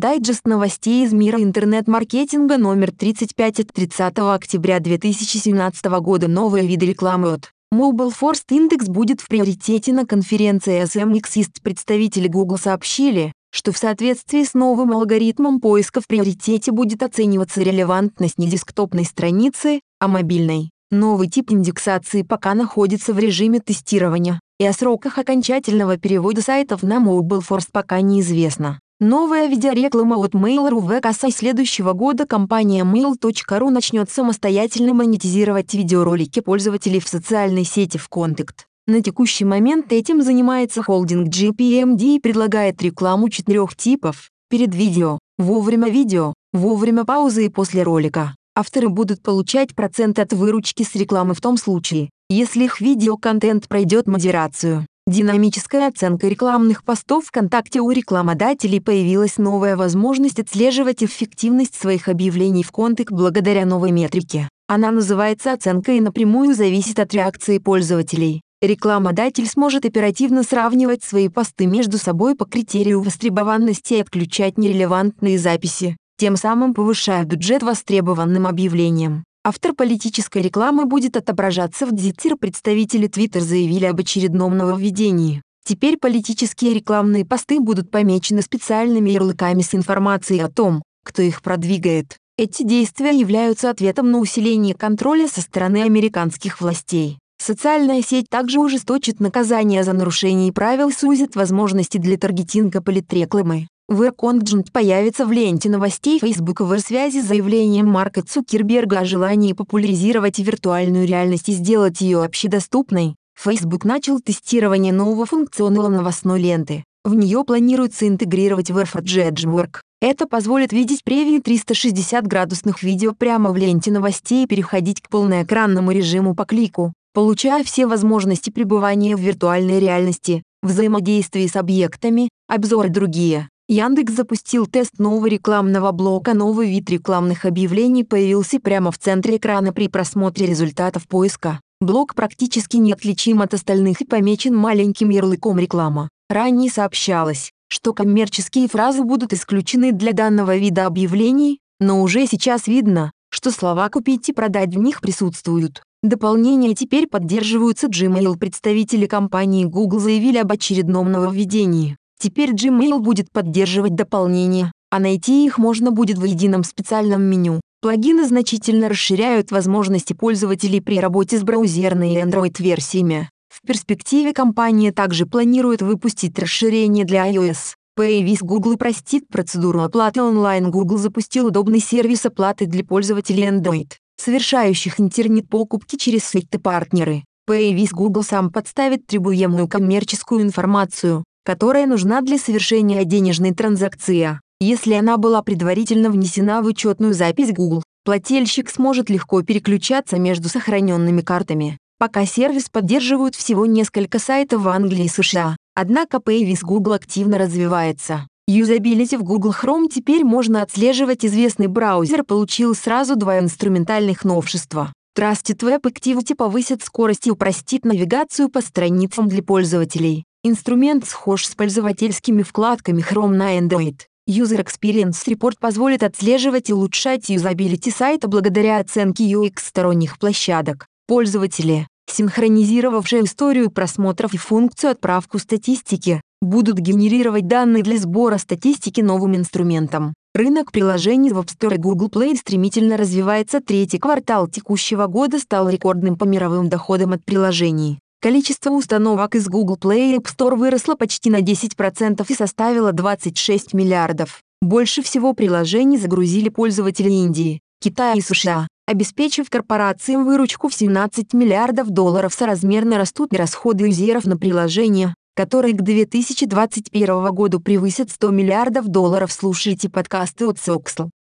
Дайджест новостей из мира интернет-маркетинга номер 35 от 30 октября 2017 года. Новые виды рекламы от Mobile First Index будет в приоритете на конференции SMX East. Представители Google сообщили, что в соответствии с новым алгоритмом поиска в приоритете будет оцениваться релевантность не десктопной страницы, а мобильной. Новый тип индексации пока находится в режиме тестирования, и о сроках окончательного перевода сайтов на Mobile First пока неизвестно. Новая видеореклама от Mail.ru в конце следующего года компания Mail.ru начнет самостоятельно монетизировать видеоролики пользователей в социальной сети ВКонтакт. На текущий момент этим занимается холдинг GPMD и предлагает рекламу четырех типов – перед видео, вовремя видео, вовремя паузы и после ролика. Авторы будут получать процент от выручки с рекламы в том случае, если их видеоконтент пройдет модерацию. Динамическая оценка рекламных постов ВКонтакте у рекламодателей появилась новая возможность отслеживать эффективность своих объявлений в контакт благодаря новой метрике. Она называется оценка и напрямую зависит от реакции пользователей. Рекламодатель сможет оперативно сравнивать свои посты между собой по критерию востребованности и отключать нерелевантные записи, тем самым повышая бюджет востребованным объявлениям. Автор политической рекламы будет отображаться в Дзитер. Представители Twitter заявили об очередном нововведении. Теперь политические рекламные посты будут помечены специальными ярлыками с информацией о том, кто их продвигает. Эти действия являются ответом на усиление контроля со стороны американских властей. Социальная сеть также ужесточит наказание за нарушение правил и сузит возможности для таргетинга политрекламы. Вэконджент появится в ленте новостей Facebook в связи с заявлением Марка Цукерберга о желании популяризировать виртуальную реальность и сделать ее общедоступной. Facebook начал тестирование нового функционала новостной ленты. В нее планируется интегрировать WordFed Edgework. Это позволит видеть превью 360 градусных видео прямо в ленте новостей и переходить к полноэкранному режиму по клику, получая все возможности пребывания в виртуальной реальности, взаимодействии с объектами, обзоры другие. Яндекс запустил тест нового рекламного блока. Новый вид рекламных объявлений появился прямо в центре экрана при просмотре результатов поиска. Блок практически неотличим от остальных и помечен маленьким ярлыком реклама. Ранее сообщалось, что коммерческие фразы будут исключены для данного вида объявлений, но уже сейчас видно, что слова «купить» и «продать» в них присутствуют. Дополнения теперь поддерживаются Gmail. Представители компании Google заявили об очередном нововведении. Теперь Gmail будет поддерживать дополнения, а найти их можно будет в едином специальном меню. Плагины значительно расширяют возможности пользователей при работе с браузерной и Android-версиями. В перспективе компания также планирует выпустить расширение для iOS. Появись Google простит процедуру оплаты онлайн. Google запустил удобный сервис оплаты для пользователей Android, совершающих интернет-покупки через сайты-партнеры. Появись Google сам подставит требуемую коммерческую информацию, которая нужна для совершения денежной транзакции. Если она была предварительно внесена в учетную запись Google, плательщик сможет легко переключаться между сохраненными картами. Пока сервис поддерживают всего несколько сайтов в Англии и США, однако Pavis Google активно развивается. Юзабилити в Google Chrome теперь можно отслеживать известный браузер получил сразу два инструментальных новшества. Trusted Web Activity повысит скорость и упростит навигацию по страницам для пользователей. Инструмент схож с пользовательскими вкладками Chrome на Android. User Experience Report позволит отслеживать и улучшать юзабилити сайта благодаря оценке UX сторонних площадок. Пользователи, синхронизировавшие историю просмотров и функцию отправку статистики, будут генерировать данные для сбора статистики новым инструментом. Рынок приложений в App Store и Google Play стремительно развивается. Третий квартал текущего года стал рекордным по мировым доходам от приложений. Количество установок из Google Play и App Store выросло почти на 10% и составило 26 миллиардов. Больше всего приложений загрузили пользователи Индии, Китая и США, обеспечив корпорациям выручку в 17 миллиардов долларов. Соразмерно растут и расходы юзеров на приложения, которые к 2021 году превысят 100 миллиардов долларов. Слушайте подкасты от Soxl.